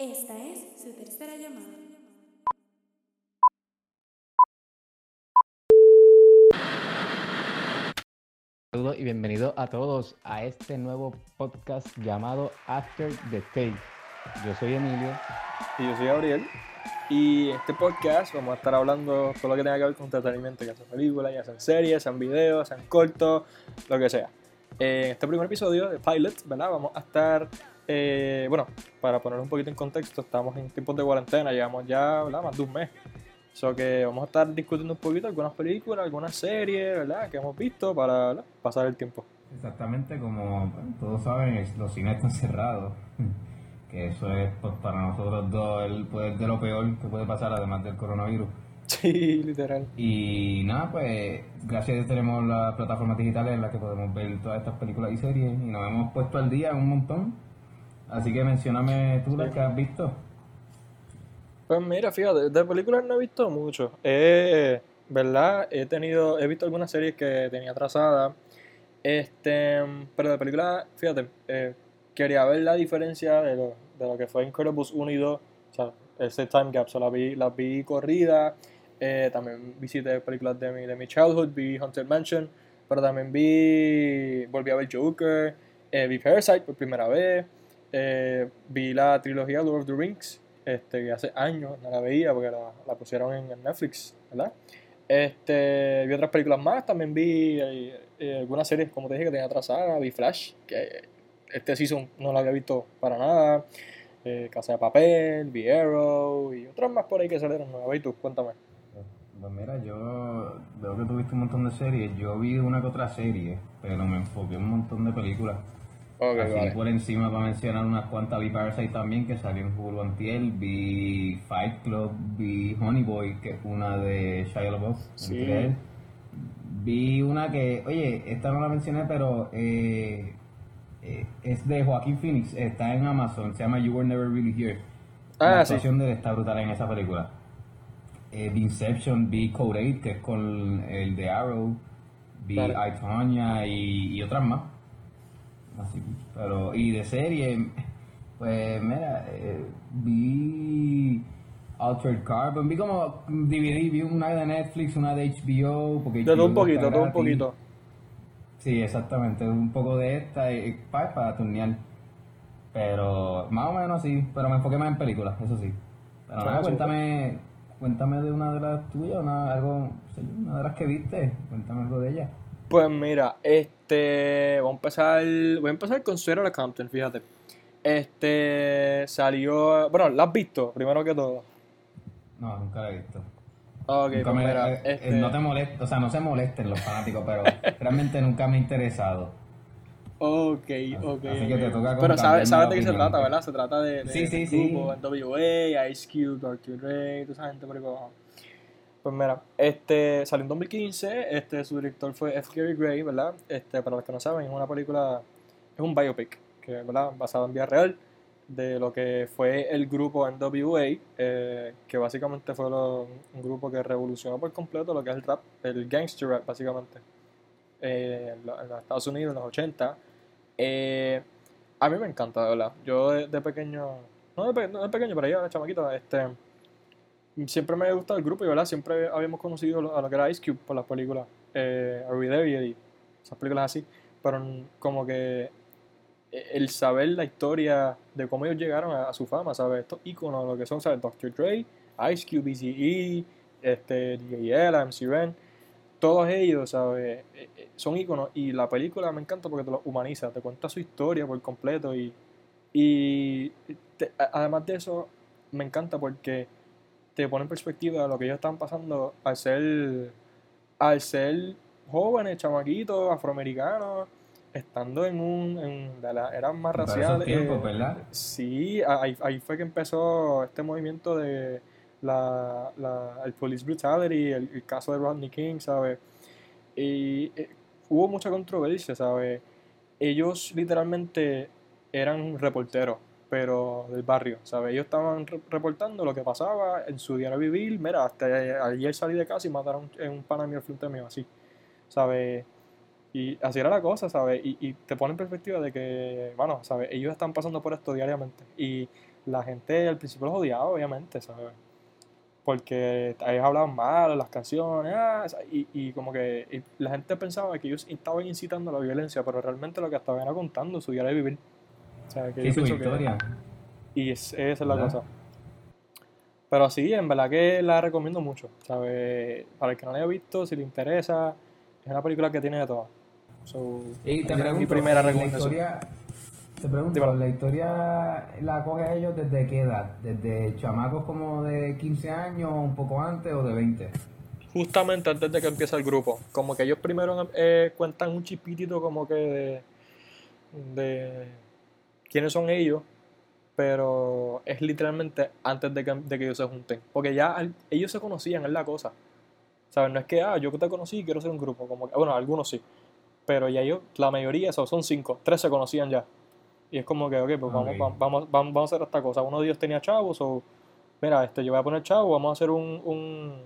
Esta es su tercera llamada. Saludos y bienvenidos a todos a este nuevo podcast llamado After the Tape. Yo soy Emilio. Y yo soy Gabriel. Y en este podcast vamos a estar hablando todo lo que tenga que ver con entretenimiento, ya sean películas, ya sean series, sean videos, sean cortos, lo que sea. En este primer episodio de Pilot, ¿verdad? Vamos a estar, eh, bueno, para poner un poquito en contexto, estamos en tiempos de cuarentena, llevamos ya, ¿verdad? Más de un mes. So que vamos a estar discutiendo un poquito algunas películas, algunas series, ¿verdad? Que hemos visto para ¿verdad? pasar el tiempo. Exactamente, como todos saben, los cines están cerrados. Que eso es pues, para nosotros dos el poder de lo peor que puede pasar además del coronavirus. Sí, literal. Y nada, pues gracias a Dios tenemos las plataformas digitales en las que podemos ver todas estas películas y series y nos hemos puesto al día un montón. Así que mencioname tú las que has visto. Pues mira, fíjate, de películas no he visto mucho. Eh, ¿Verdad? He tenido, he visto algunas series que tenía atrasadas. Este, pero de películas, fíjate, eh, quería ver la diferencia de lo, de lo que fue Incredibles 1 y 2. O sea, ese time gap, so, las vi, las vi corrida. Eh, también visité películas de mi, de mi childhood, vi Haunted Mansion, pero también vi, volví a ver Joker, eh, vi Parasite por primera vez, eh, vi la trilogía Lord of the Rings, este, que hace años no la veía porque la, pusieron en, Netflix, ¿verdad? Este, vi otras películas más, también vi eh, eh, algunas series, como te dije, que tenía atrasada, vi Flash, que este season no la había visto para nada, eh, Casa de Papel, vi Arrow y otras más por ahí que salieron nuevas. ¿Y tú? Cuéntame. Pues mira, yo veo que tuviste un montón de series. Yo vi una que otra serie, pero me enfoqué en un montón de películas. Así vale. por encima para mencionar unas cuantas, vi Parasite también, que salió en Hulu Antiel, vi Fight Club, vi Honey Boy, que es una de Shia LaBeouf, Sí. Vi una que, oye, esta no la mencioné, pero eh, eh, es de Joaquín Phoenix, está en Amazon, se llama You Were Never Really Here. Ah, la sí. actuación de él está brutal en esa película. Eh, vi Inception, vi Code 8, que es con el de Arrow, vi Vale. I, Tonya y, y otras más. Así, pero, y de serie, pues mira, eh, vi Altered Carbon, vi como DVD, vi una de Netflix, una de HBO, porque De todo un poquito, todo un poquito. Sí, exactamente, un poco de esta y, para, para turnear. Pero más o menos sí, pero me enfoqué más en películas, eso sí. Pero nada, Ah, cuéntame, cuéntame de una de las tuyas, una, algo, una de las que viste, cuéntame algo de ella. Pues mira, este, voy a empezar, voy a empezar con de Compton, fíjate. Este, salió, bueno, ¿la has visto? Primero que todo. No, nunca la he visto. Ok, Nunca pues me- mira, eh, eh, este, No te molest, o sea, no se molesten los fanáticos, pero realmente nunca me ha interesado. Ok, ok. Así que te toca Pero sabes, sabes de qué se trata. ¿verdad? Se trata de, de Sí, sí, sí. NWA, Ice Cube, Dr. Dre, toda esa gente por ahí abajo. Pues mira, este salió en 2015, este su director fue F. Gary Gray, ¿verdad? Este, para los que no saben, es una película, es un biopic, que ¿verdad? basado en vida real de lo que fue el grupo NWA, eh, que básicamente fue un grupo que revolucionó por completo lo que es el rap, el gangster rap, básicamente, eh, en, lo- en los Estados Unidos en los 80. Eh, a mí me encanta, verdad. Yo de, pequeño, no de, pe- de pequeño, pero ya de chamaquito, este, siempre me ha gustado el grupo y, ¿verdad? Siempre habíamos conocido a lo que era Ice Cube por las películas, eh, y esas películas así, pero como que eh, el saber la historia de cómo ellos llegaron a, su fama, ¿sabes? Estos íconos, lo que son, ¿sabes? Dr. Dre, Ice Cube, Eazy-E, este, DAL, MC Ren, todos ellos, ¿sabes? Eh, son íconos y la película me encanta porque te lo humaniza, te cuenta su historia por completo y, y además de eso me encanta porque te pone en perspectiva lo que ellos están pasando al ser, al ser jóvenes, chamaquitos, afroamericanos, estando en un, en de la era más Para esos racial. tiempos, eh, ¿verdad? Sí, ahí, ahí fue que empezó este movimiento de la, la- el police brutality, el, el caso de Rodney King, ¿sabes? Y eh, hubo mucha controversia, ¿sabes? Ellos literalmente eran reporteros, pero del barrio, ¿sabes? Ellos estaban re- reportando lo que pasaba en su diario vivir. Mira, hasta ayer salí de casa y mataron a un pana mío al frente mío, así, ¿sabes? Y así era la cosa, ¿sabes? Y, te pone en perspectiva de que, bueno, ¿sabes? Ellos están pasando por esto diariamente. Y la gente al principio los odiaba, obviamente, ¿sabes? Porque ellos hablaban mal, las canciones, ah, y como que y la gente pensaba que ellos estaban incitando a la violencia, pero realmente lo que estaban era contando su diario de vivir. O sea, que Sí, yo su que- historia. y es- esa es la ¿Verdad? cosa. Pero sí, en verdad que la recomiendo mucho. ¿sabes? Para el que no la haya visto, si le interesa, es una película que tiene de todo. So, Y te pregunto, mi primera eh, la recomendación. historia, te pregunto. ¿la historia la coge a ellos desde qué edad? ¿Desde chamacos como de 15 años, un poco antes o de 20? Justamente antes de que empiece el grupo. Como que ellos primero eh, cuentan un chipitito como que de, de quiénes son ellos, pero es literalmente antes de que, de que ellos se junten. Porque ya al- ellos se conocían, es la cosa. ¿Sabes? No es que, ah, yo que te conocí y quiero ser un grupo. Como que, bueno, algunos sí. Pero ya ellos, la mayoría, so, son cinco, tres se conocían ya. Y es como que, ok, pues vamos, Ok. vamos, vamos, vamos, vamos a hacer esta cosa. Uno de ellos tenía chavos, o mira, este, yo voy a poner chavos, vamos a hacer un, un,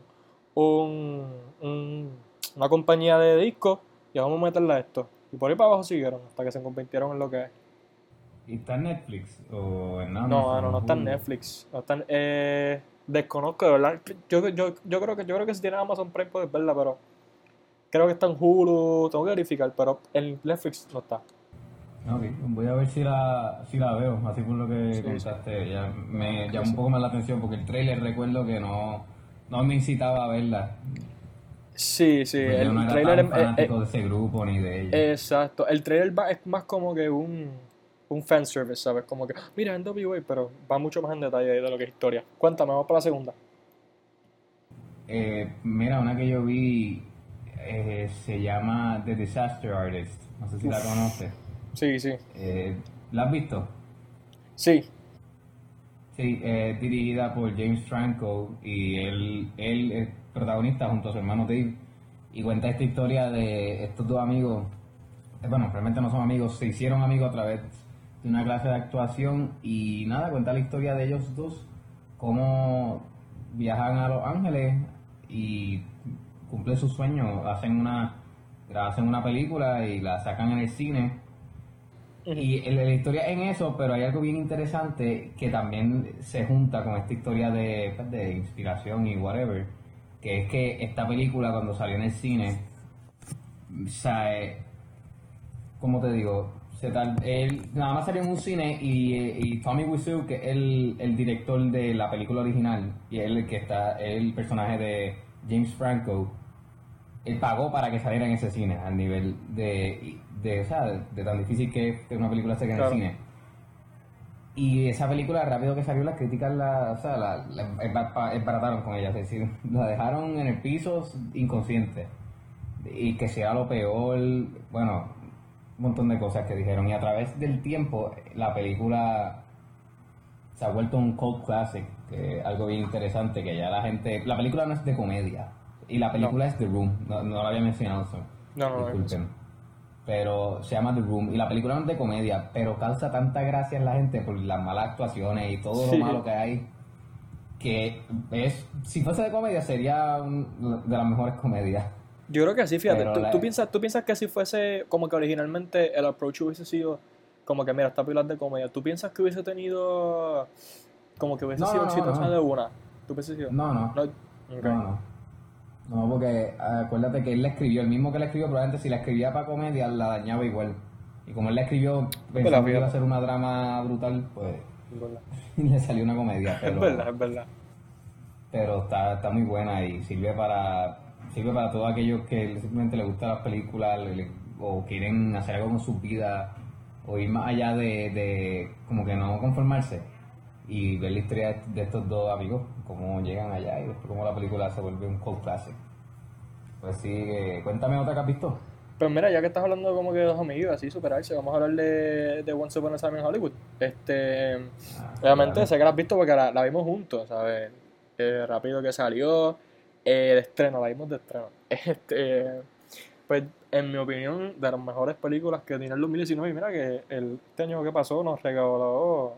un, un- una compañía de discos y vamos a meterle a esto. Y por ahí para abajo siguieron hasta que se convirtieron en lo que es. ¿Y está en Netflix o en No, Amazon? no, no está en? Netflix. No está en- eh, desconozco, de verdad. Yo, yo, yo, creo que, yo creo que si tienes Amazon Prime puedes verla, pero creo que está en Hulu, tengo que verificar, pero en Netflix no está. Ok, voy a ver si la, si la veo, así por lo que Sí, contaste. Ya me llama un poco más la atención porque el trailer recuerdo que no, no me incitaba a verla. Sí, sí, Porque el no era trailer tan es- es- fanático de ese grupo ni de ellos. Exacto, el trailer va- es más como que un, un fanservice, ¿sabes? Como que, mira, NWA, pero va mucho más en detalle de lo que es historia. Cuéntame, vamos para la segunda. Eh, mira, una que yo vi eh, se llama The Disaster Artist. No sé si la conoces. Sí, sí. Eh, ¿La has visto? Sí, Sí, es dirigida por James Franco y él, él es protagonista junto a su hermano Dave y cuenta esta historia de estos dos amigos, eh, bueno, realmente no son amigos, se hicieron amigos a través de una clase de actuación y nada, cuenta la historia de ellos dos, cómo viajan a Los Ángeles y cumplen sus sueños, hacen una, hacen una película y la sacan en el cine y la historia en eso, pero hay algo bien interesante que también se junta con esta historia de, pues, de inspiración y whatever, que es que esta película cuando salió en el cine, o sea, eh, ¿cómo te digo? Se tal- él nada más salió en un cine y, eh, y Tommy Wiseau, que es el, el director de la película original, y él el que está, es el personaje de James Franco, él pagó para que saliera en ese cine, al nivel de, de, o sea, de, tan difícil que es que una película se quede Claro. en el cine. Y esa película, rápido que salió, las críticas la, o sea, la, la esbarataron con ella, es decir, la dejaron en el piso inconsciente. Y que sea lo peor, bueno, un montón de cosas que dijeron. Y a través del tiempo, la película se ha vuelto un cult classic, que es algo bien interesante, que ya la gente... La película no es de comedia, y la película es The Room, no, no lo había mencionado eso. No, no, no, Disculpen. Pero se llama The Room, y la película no es de comedia, pero causa tanta gracia en la gente por las malas actuaciones y todo Sí. lo malo que hay, que es... Si fuese de comedia sería un- de las mejores comedias. Yo creo que sí, fíjate. ¿Tú, la- tú piensas, ¿Tú piensas que si fuese como que originalmente el approach hubiese sido como que, mira, esta es de comedia? ¿Tú piensas que hubiese tenido como que hubiese No, sido no, exitosa no. de una? ¿Tú piensas que No, no. No, ok. No, porque acuérdate que él la escribió, el mismo que la escribió, probablemente si la escribía para comedia la dañaba igual. Y como él la escribió pensando que iba a ser una drama brutal, pues Es verdad. le salió una comedia. Pero, Es verdad, es verdad. pero está, está muy buena y sirve para sirve para todos aquellos que simplemente les gustan las películas le- o quieren hacer algo con su vida o ir más allá de, de como que no conformarse y ver la historia de estos dos amigos, cómo llegan allá y después cómo la película se vuelve un cult classic. Pues sí, que- cuéntame otra que has visto. Pues mira, ya que estás hablando como que de dos amigos, así, superarse, vamos a hablar de, de Once Upon a Time in Hollywood. Este, obviamente, claro. sé que la has visto porque la, la vimos juntos, ¿sabes? Eh, rápido que salió, eh, de estreno, la vimos de estreno. Este, pues, en mi opinión, de las mejores películas que tiene el 2019, y mira que el este año que pasó nos regaló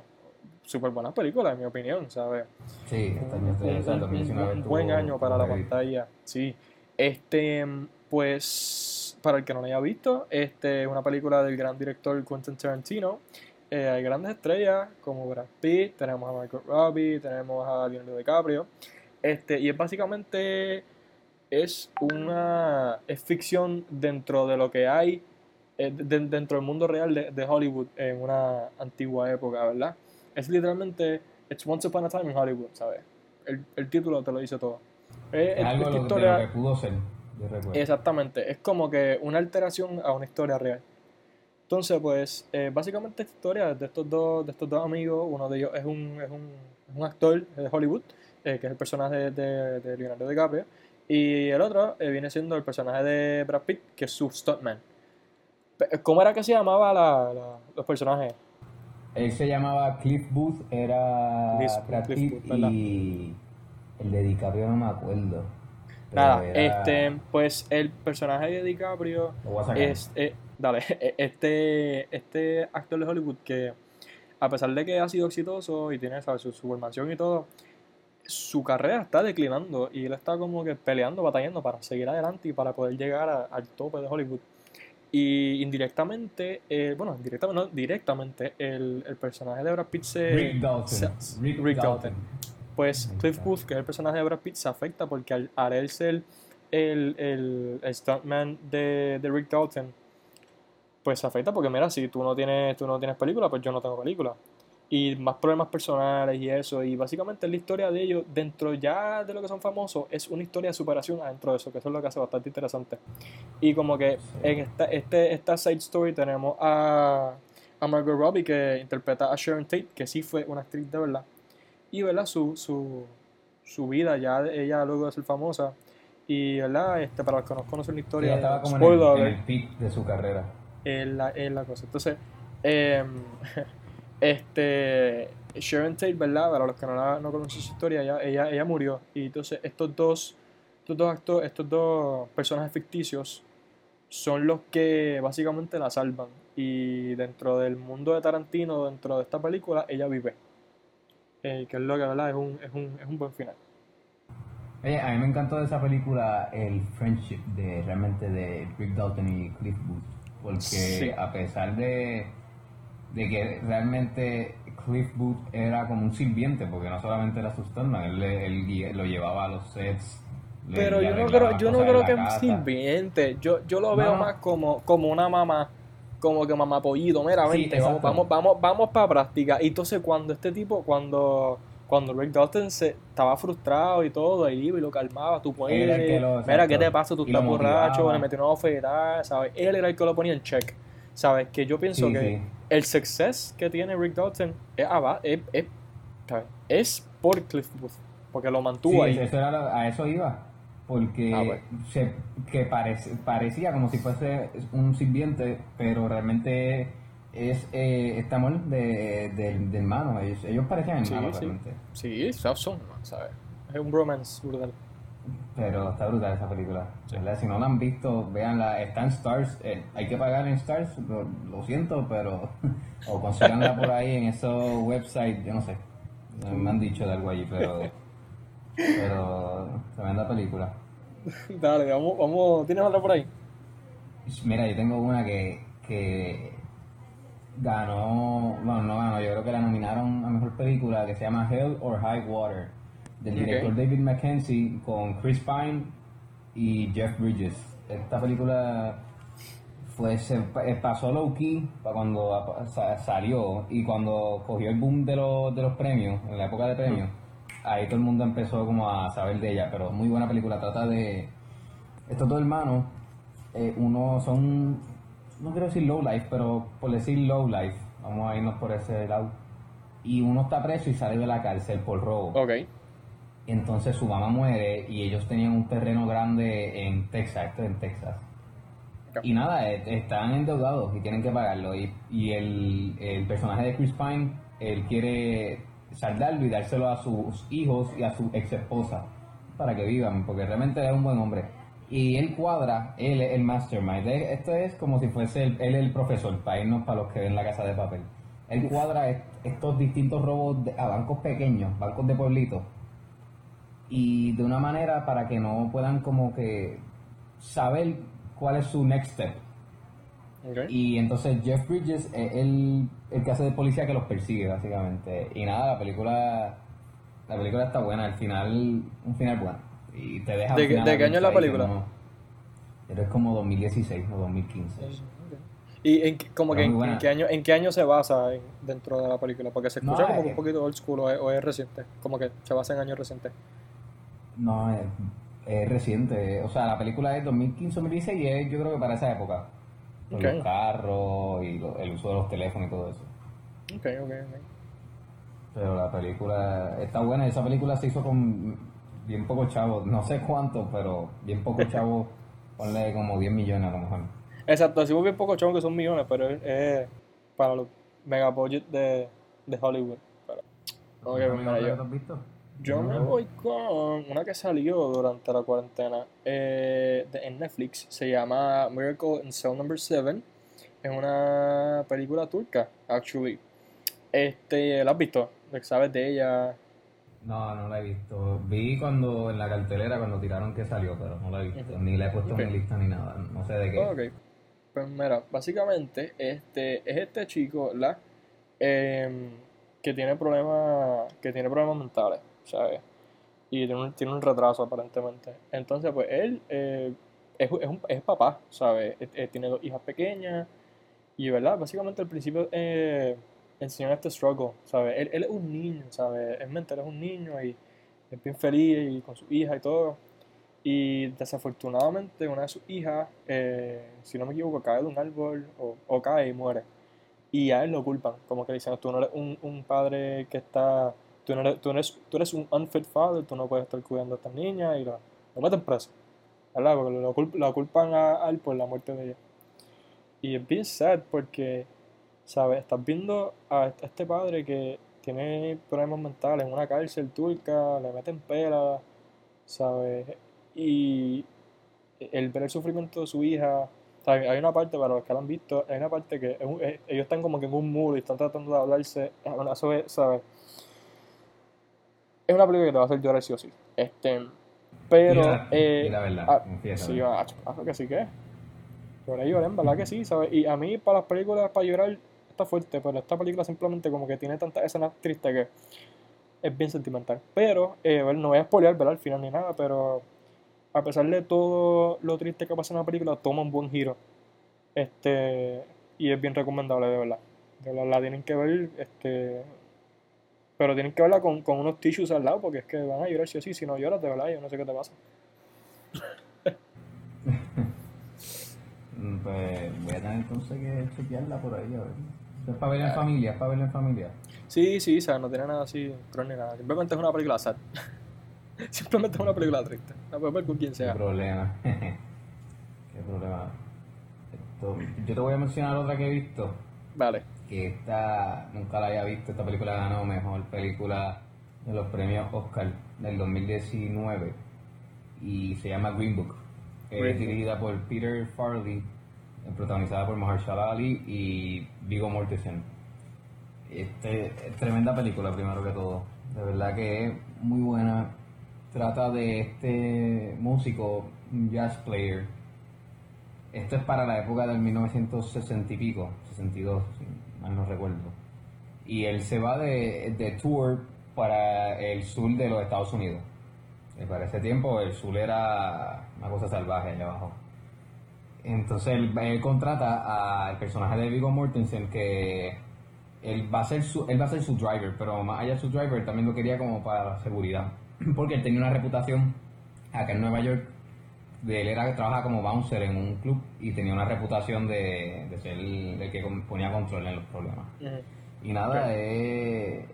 súper buenas películas, en mi opinión, ¿sabes? Sí, este año, un, o sea, el un- 2019 un estuvo- buen año para la pantalla, sí. Este, pues, para el que no la haya visto, este, una película del gran director Quentin Tarantino, eh, hay grandes estrellas como Brad Pitt, tenemos a Margot Robbie, tenemos a Leonardo DiCaprio. Este, y es básicamente es una es ficción dentro de lo que hay eh, de- dentro del mundo real de, de Hollywood en una antigua época, ¿verdad? Es literalmente It's Once Upon a Time in Hollywood, ¿sabes? El, el título te lo dice todo. Es, Es es- algo esta lo- de historia- lo que pudo ser, yo recuerdo. Exactamente, es como que una alteración a una historia real. Entonces, pues, eh, básicamente esta historia de estos dos, de estos dos amigos, uno de ellos es un, es un, es un actor de Hollywood, eh, que es el personaje de, de Leonardo DiCaprio, y el otro eh, viene siendo el personaje de Brad Pitt, que es su stuntman. ¿Cómo era que se llamaba la- la- los personajes? Él se llamaba Cliff Booth, era Cliff- Brad Cliff Pitt Booth, ¿verdad? y el de DiCaprio no me acuerdo. Nada, era- este, pues el personaje de DiCaprio es, eh, dale, este, este actor de Hollywood que a pesar de que ha sido exitoso y tiene ¿sabes? su, su formación y todo, su carrera está declinando y él está como que peleando, batallando para seguir adelante y para poder llegar a- al tope de Hollywood. Y indirectamente, eh, bueno, directamente, no, directamente, el, el personaje de Brad Pitt se... Rick Dalton. se- Rick, Rick Dalton. Dalton. Pues Cliff. Booth, que es el personaje de Brad Pitt, se afecta porque al, al él ser el, el, el stuntman de, de Rick Dalton, pues se afecta porque mira, si tú no tienes, tú no tienes película, pues yo no tengo película. Y más problemas personales y eso. Y básicamente la historia de ellos, dentro ya de lo que son famosos, es una historia de superación adentro de eso, que eso es lo que hace bastante interesante. Y como que en esta, este, esta side story tenemos a, a Margot Robbie, que interpreta a Sharon Tate, que sí fue una actriz de verdad. Y verdad, su, su, su vida ya, de- ella luego de ser famosa. Y verdad, este, para los que no conocen la historia, estaba como en el, spoiler en el peak de su carrera. es la, es la cosa. Entonces, em, este, Sharon Tate, ¿verdad? Para los que no, la- no conocen su historia, ella, ella, ella murió. Y entonces estos dos, estos dos actores, estos dos personajes ficticios son los que básicamente la salvan. Y dentro del mundo de Tarantino, dentro de esta película, ella vive. Eh, que es lo que, ¿verdad? Es un, es un, es un buen final. Oye, a mí me encantó de esa película el friendship de realmente de Rick Dalton y Cliff Booth. Porque Sí. a pesar de, de que realmente Cliff Booth era como un sirviente, porque no solamente era su él, lo llevaba a los sets. Pero yo no creo, yo no creo que es un sirviente. Yo, yo lo veo no. más como, como una mamá, como que mamá pollito. Mira, Sí, vente, vamos, vamos, vamos, vamos para práctica. Y entonces cuando este tipo, cuando, cuando Rick Dalton se estaba frustrado y todo, él iba y lo calmaba, tú puedes, que lo- mira, ¿qué te pasa? Tú Y estás borracho, le metió una bofetada, ¿sabes? Él era el que lo ponía en check. ¿Sabes? Que yo pienso Sí, que sí. El success que tiene Rick Dalton es, es, es, por Cliff Booth, porque lo mantuvo Sí, ahí. eso era lo- a eso iba. Porque Ah, bueno. se, que parecía como si fuese un sirviente, pero realmente es eh, este amor de, de, de hermano. Ellos, ellos parecían Sí, hermanos sí. realmente. Sí, son, ¿sabes? Es un romance brutal. Pero está brutal esa película. Sí. ¿verdad? Si no la han visto, véanla. Está en Stars. eh, hay que pagar en Stars. Lo, lo siento, pero. O consíganla por ahí en esos websites. Yo no sé. Me han dicho de algo allí, pero. Pero. Tremenda película. Dale, vamos, vamos, ¿tienes otra por ahí? Mira, yo tengo una que, que ganó, bueno, no ganó, yo creo que la nominaron a mejor película que se llama Hell or High Water, del director David Mackenzie con Chris Pine y Jeff Bridges. Esta película fue, se pasó low key para cuando salió y cuando cogió el boom de los, de los premios, en la época de premios, ahí todo el mundo empezó como a saber de ella, pero muy buena película, trata de estos dos hermanos, eh, uno son, no quiero decir low life, pero por decir low life, vamos a irnos por ese lado, y uno está preso y sale de la cárcel por robo. Ok. Y entonces su mamá muere y ellos tenían un terreno grande en Texas, esto es en Texas. Y nada, eh, están endeudados y tienen que pagarlo. Y, y el, el personaje de Chris Pine, él quiere saldarlo y dárselo a sus hijos y a su ex esposa para que vivan, porque realmente es un buen hombre. Y él cuadra, él es el mastermind. Esto es como si fuese el- él el profesor, para irnos para los que ven la casa de papel. Él cuadra est- estos distintos robos a bancos pequeños, bancos de pueblitos, y de una manera para que no puedan como que saber cuál es su next step. Ok. Y entonces Jeff Bridges es el, el que hace de policía que los persigue, básicamente. Y nada, la película la película está buena, al final, un final bueno. Y te deja ¿De final de qué año es la película? no- Pero es como 2016 o 2015. ¿Y en, como que en, en qué año, en qué año se basa en- dentro de la película? Porque se escucha No, como eh. un poquito old school o es, o es reciente. Como que se basa en años recientes. No, es, es reciente. O sea, la película es 2015-2016 y es, yo creo que para esa época. Con Ok. los carros y lo- el uso de los teléfonos y todo eso. Ok, ok, ok. Pero la película está buena. Esa película se hizo con bien pocos chavos. No sé cuántos, pero bien pocos chavos. Ponle como 10 millones a lo mejor. Exacto, decimos bien pocos chavos que son millones, pero es, para los mega budget de, de Hollywood. Pero, ok, pues mira, yo, has visto? Yo me voy con una que salió durante la cuarentena eh, de, en Netflix. Se llama Miracle in Cell Number 7. Es una película turca, actually. Este, ¿la has visto? ¿Sabes de ella? No, no la he visto. Vi cuando en la cartelera cuando tiraron que salió, pero no la he visto. Ni la he puesto en mi lista ni nada. No sé de qué. Ok. Pues mira, básicamente este es este chico, ¿verdad? Em, que tiene problemas, que tiene problemas mentales, ¿sabes? Y tiene un, tiene un retraso aparentemente. Entonces, pues él eh, es, es, un- es papá, ¿sabes? Eh, eh, tiene dos hijas pequeñas y, ¿verdad? Básicamente al principio eh, enseñan este struggle, ¿sabes? Él, él es un niño, ¿sabes? Es mental, es un niño y es bien feliz y con su hija y todo. Y desafortunadamente una de sus hijas, eh, si no me equivoco, cae de un árbol o, o cae y muere. Y a él lo culpan, como que dicen, tú no eres un, un padre que está, tú no eres, tú, eres, tú eres un unfit father, tú no puedes estar cuidando a esta niña y lo, lo meten preso. ¿Verdad? Porque lo, culp- lo culpan a, él por la muerte de ella. Y es bien sad porque, ¿sabes? Estás viendo a este- padre que tiene problemas mentales en una cárcel turca, le meten pela, ¿sabes? Y el ver el sufrimiento de su hija, ¿sabes? Hay una parte, para los que la han visto, hay una parte que ellos están como que en un muro y están tratando de hablarse, ¿sabes? Es una película que te va a hacer llorar sí o sí. Este, pero, Di la- eh, la verdad, ah, confiesa. sí, macho, claro que sí que es. Lloré, lloré, en verdad que sí, ¿sabes? Y a mí para las películas, para llorar, está fuerte, pero esta película simplemente como que tiene tantas escenas tristes que es bien sentimental. Pero, eh, bueno, no voy a spoilear, ¿verdad? Al final ni nada, pero a pesar de todo lo triste que pasa en la película, toma un buen giro. Este, y es bien recomendable, de verdad. De verdad, la tienen que ver, este, pero tienen que verla con, con unos tissues al lado, porque es que van a llorar sí o sí. Si no lloras, de verdad, yo no sé qué te pasa. Mm, Pues voy a tener entonces que chequearla por ahí, a ver. Es para verla en familia, es para verla en familia. Sí, sí, o sea, no tiene nada así cruel ni nada. Simplemente es una película sad. Simplemente es una película triste. La puedes ver con quien Qué sea. problema. Qué problema. Esto- yo te voy a mencionar otra que he visto. Vale. Que esta nunca la había visto. Esta película ganó mejor película de los premios Oscar del 2019. Y se llama Green Book. Green es dirigida por Peter Farley, eh, protagonizada por Mahershala Ali y Viggo Mortensen. Este, es tremenda película, primero que todo. De verdad que es muy buena. Trata de este músico, un jazz player. Esto es para la época del 1960 y pico, 62, si no recuerdo. Y él se va de, de tour para el sur de los Estados Unidos. Y para ese tiempo el sur era una cosa salvaje allá abajo. Entonces él, él contrata al personaje de Viggo Mortensen que él va a ser su, él va a ser su driver, pero más allá de su driver también lo quería como para la seguridad, porque él tenía una reputación acá en Nueva York de él era que trabaja como bouncer en un club y tenía una reputación de, de ser el, el que ponía control en los problemas. Y nada, es,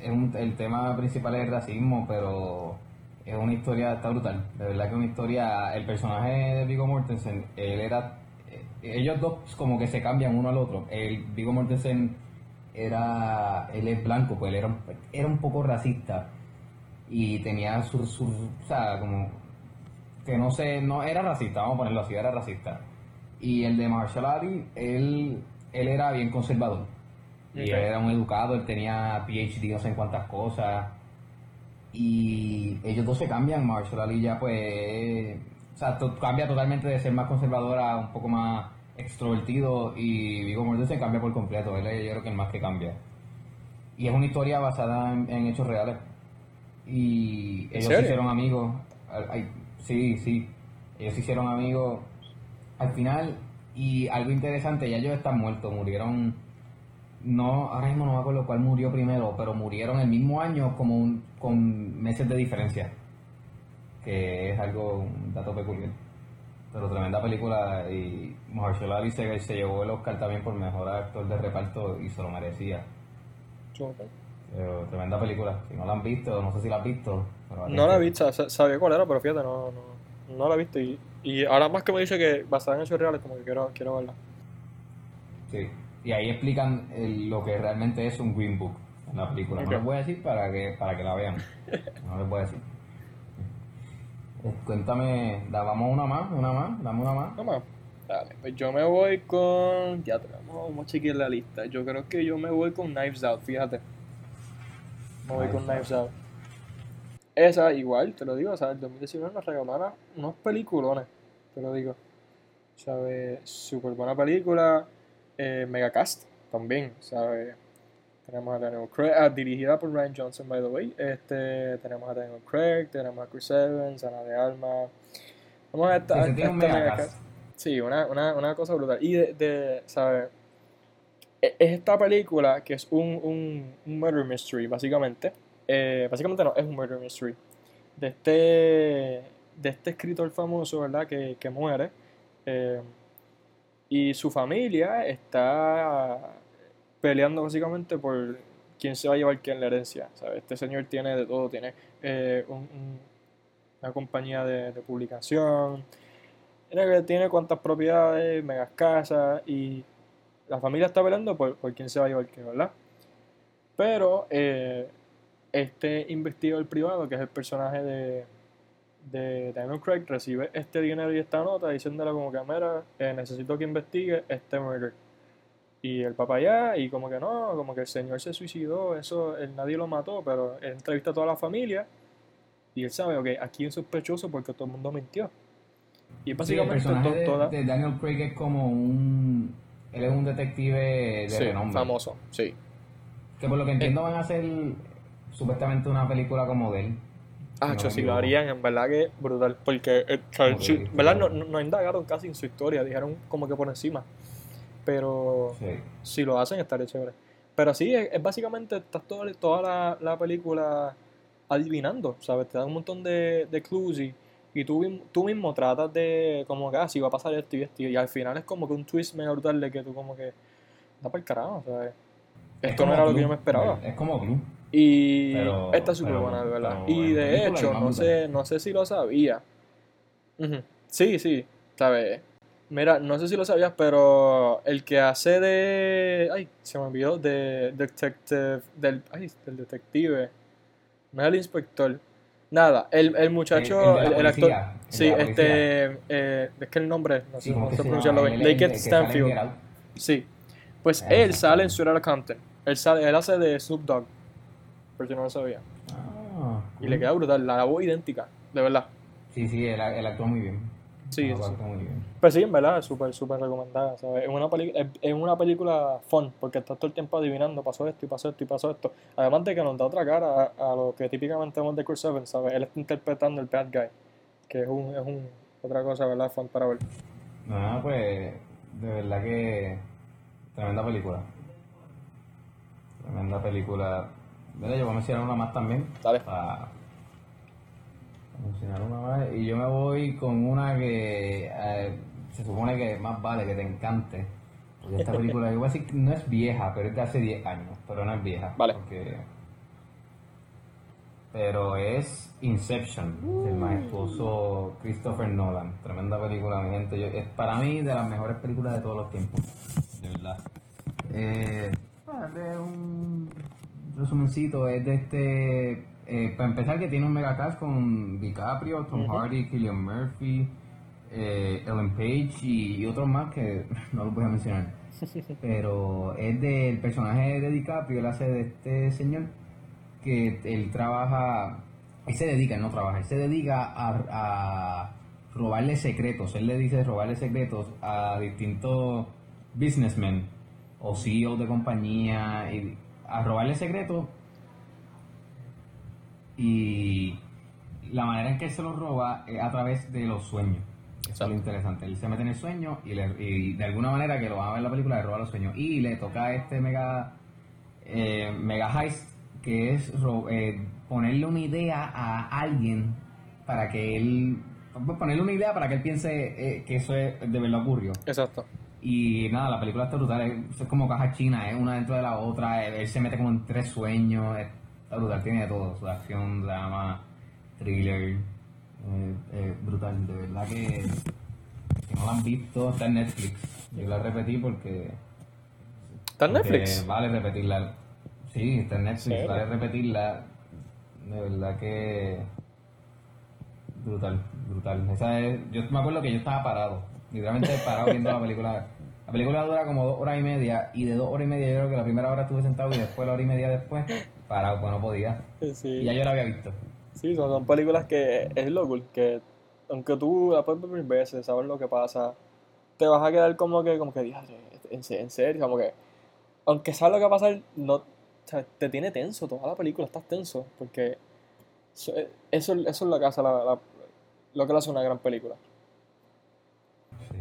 es un- el tema principal es el racismo, pero es una historia, está brutal. De verdad que es una historia, el personaje de Viggo Mortensen, él era, eh, ellos dos como que se cambian uno al otro. El Viggo Mortensen era, él es blanco, pues él era, un- era un poco racista y tenía su, su, o sea, como que no sé, no era racista, vamos a ponerlo así, era racista. Y el de Marshall Ali, él, él era bien conservador. Y él era un educado, él tenía PhD, no sé en cuántas cosas. Y ellos dos se cambian, Marshall Ali ya pues, o sea, to- cambia totalmente de ser más conservador a un poco más extrovertido y Viggo Mortensen cambia por completo. Él es yo creo que el más que cambia. Y es una historia basada en, en hechos reales. Y ellos se hicieron amigos. Al- ay, sí, sí. Ellos se hicieron amigos al final. Y algo interesante, ya ellos están muertos, murieron. No, ahora mismo no me acuerdo cuál murió primero, pero murieron el mismo año como un- con meses de diferencia. Que es algo, un dato peculiar. Pero tremenda película y Mahershala Ali se, llevó el Oscar también por mejor actor de reparto y se lo merecía. Súper. Pero tremenda película. Si no la han visto, no sé si la has visto. No la he visto, sa- sabía cuál era, pero fíjate, no, no, no la he visto. Y, y ahora más que me dice que basada en hechos reales, como que quiero, quiero verla. Sí. Y ahí explican el- lo que realmente es un Green Book en la película. No les voy a decir para que, para que la vean. No les voy a decir. Eh, Cuéntame, da- vamos una más, una más, dame una más. Más. Dale, pues yo me voy con. Ya tenemos, vamos a chequear la lista. Yo creo que yo me voy con Knives Out, fíjate. Me voy con Knives Out. Esa, igual, te lo digo, o sea, el 2019 nos regalaron unos peliculones, te lo digo. ¿Sabes? Súper buena película. Eh, Megacast también, ¿sabes? Tenemos a Daniel Craig, ah, dirigida por Ryan Johnson, by the way. Este, tenemos a Daniel Craig, tenemos a Chris Evans, Ana de Alma. Vamos a esta, Sí, un megacast. Megacast. Sí, una, una, una cosa brutal. Y de, de ¿sabes? E- Es esta película que es un, un, murder mystery, básicamente. Eh, básicamente no, es un murder mystery. De este, de este escritor famoso, ¿verdad? Que, que muere. Eh, y su familia está peleando básicamente por quién se va a llevar quién la herencia. ¿sabes? Este señor tiene de todo, tiene eh, un- un- una compañía de, de publicación, tiene, tiene cuantas propiedades, megas casas y la familia está peleando por, por quién se va a llevar qué, ¿verdad? Pero eh, este investigador privado, que es el personaje de, de Daniel Craig, recibe este dinero y esta nota diciéndole como que, mira, eh, necesito que investigue este murder. Y el papá ya, y como que no, como que el señor se suicidó, eso, él, nadie lo mató, pero él entrevista a toda la familia y él sabe, ok, aquí es sospechoso porque todo el mundo mintió. Y Sí, el básicamente personaje to- de, toda... de Daniel Craig es como un... Él es un detective de Sí, renombre. famoso, sí. Que por lo que entiendo van a hacer supuestamente una película como de él. Ah, no si lo harían, en verdad que brutal. Porque, eh, o sea, Como que sí, sí, ¿verdad? No, no, no indagaron casi en su historia, dijeron como que por encima. Pero Sí. si lo hacen, estaría chévere. Pero sí, es, es básicamente, estás toda, toda la, la película adivinando, ¿sabes? Te dan un montón de, de clues y, y tú, tú mismo tratas de, como que, ah, si va a pasar esto y esto. Y al final es como que un twist mega brutal de que tú como que, da para el carajo, ¿sabes? Es Esto no era lo que yo me esperaba. Es como Glue. Y Pero- esta es súper buena, de verdad. pero Y de hecho, no sé, no sé si lo sabía. Ujú. Sí, sí, ¿sabes? Mira, no sé si lo sabías, pero el que hace de. Ay, se me olvidó. De detective. Del, ay, del detective. No es el inspector. Nada, el, el muchacho, El- actor. Sí, este. eh, es que el nombre, no Sí, sé, ¿cómo se pronunciarlo bien. En Stanfield. Sí. Pues Ah, él sale en Sweet Accountant. Él, sale, él hace de Snoop Dogg. Por si no lo sabía. Ah, Y le queda brutal, la voz idéntica, de verdad. Sí, sí, él, él actuó muy bien. Sí, sí. Pues sí, en verdad, es súper, súper recomendada, ¿sabes? Es una, es, es una película fun, porque estás todo el tiempo adivinando, pasó esto y pasó esto y pasó esto. Además de que nos da otra cara a, a lo que típicamente vemos de Chris Evans, ¿sabes? Él está interpretando el bad guy, que es un, es un otra cosa, ¿verdad? Fun para ver. No, pues, de verdad que tremenda película. Tremenda película. Mira, yo voy a mencionar una más también. Dale. Para mencionar una más. Y yo me voy con una que eh, se supone que más vale que te encante. Porque esta película, yo voy a decir que no es vieja, pero es de hace 10 años. Pero no es vieja. Vale. Porque... Pero es Inception, del majestuoso Christopher Nolan. Tremenda película, mi gente. Yo- es para mí de las mejores películas de todos los tiempos. De verdad. Eh, de un resumencito, es de este. Eh, para empezar, que tiene un megacast con DiCaprio, Tom Hardy, Killian Murphy, eh, Ellen Page y, y otros más que no los voy a mencionar. Pero es del personaje de DiCaprio, él hace de este señor que él trabaja, él se dedica, él no trabaja, él se dedica a, a robarle secretos. Él le dice robarle secretos a distintos businessmen o CEOs de compañía y a robarle secretos y la manera en que él se los roba es a través de los sueños. Eso es lo interesante. Él se mete en el sueño y, le- y de alguna manera que lo van a ver en la película le roba los sueños. Y le toca a este mega, eh, mega heist que es eh, ponerle una idea a alguien para que él... pues, Ponerle una idea para que él piense eh, que eso es, de verdad ocurrió. Exacto. Y nada, la película está brutal, es, es como caja china, es una dentro de la otra, él, él se mete como en tres sueños, es- está brutal, tiene de todo, su acción, drama, thriller, eh, eh, brutal, de verdad que si no la han visto, está en Netflix, yo la repetí porque... ¿Está en Netflix? Vale repetirla, sí, está en Netflix, vale repetirla, de verdad que... Brutal, brutal. Esa es, yo me acuerdo que yo estaba parado, literalmente parado viendo la película. La película dura como dos horas y media y de dos horas y media yo creo que la primera hora estuve sentado y después la hora y media después parado, pues no podía. Y ya yo la había visto. Sí, son, son películas que es lo cool, que aunque tú la puedes ver mil veces, sabes lo que pasa, te vas a quedar como que, como que, "Diadre, en, se- en serio, como que, aunque sabes lo que va a pasar, no, o sea, te tiene tenso toda la película, estás tenso, porque eso, eso, eso es lo que hace la, la- lo que le hace una gran película.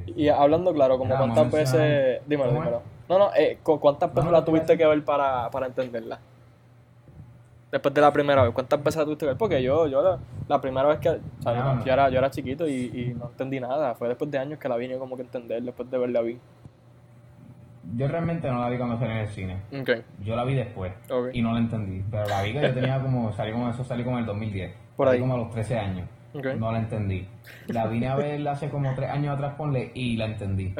Sí. Y hablando claro, como cuántas veces, dímelo, dímelo. No, no, eh, cu- ¿cuántas veces la ¿qué iba a tuviste que ver para, para entenderla? Después de la primera vez, ¿cuántas veces la tuviste que ver? Porque yo, yo la, la primera vez que, o sea, No, yo, no. yo era, yo era chiquito y, y no entendí nada. Fue después de años que la vine como que entender, después de verla vi. Yo realmente no la vi cuando salió en el cine. Ok, Yo la vi después y no la entendí. Pero la vi que yo tenía como, salí como eso, salí como en el 2010. Por Salí ahí. como a los 13 años. No la entendí. La vine a ver hace como tres años atrás, ponle, y la entendí.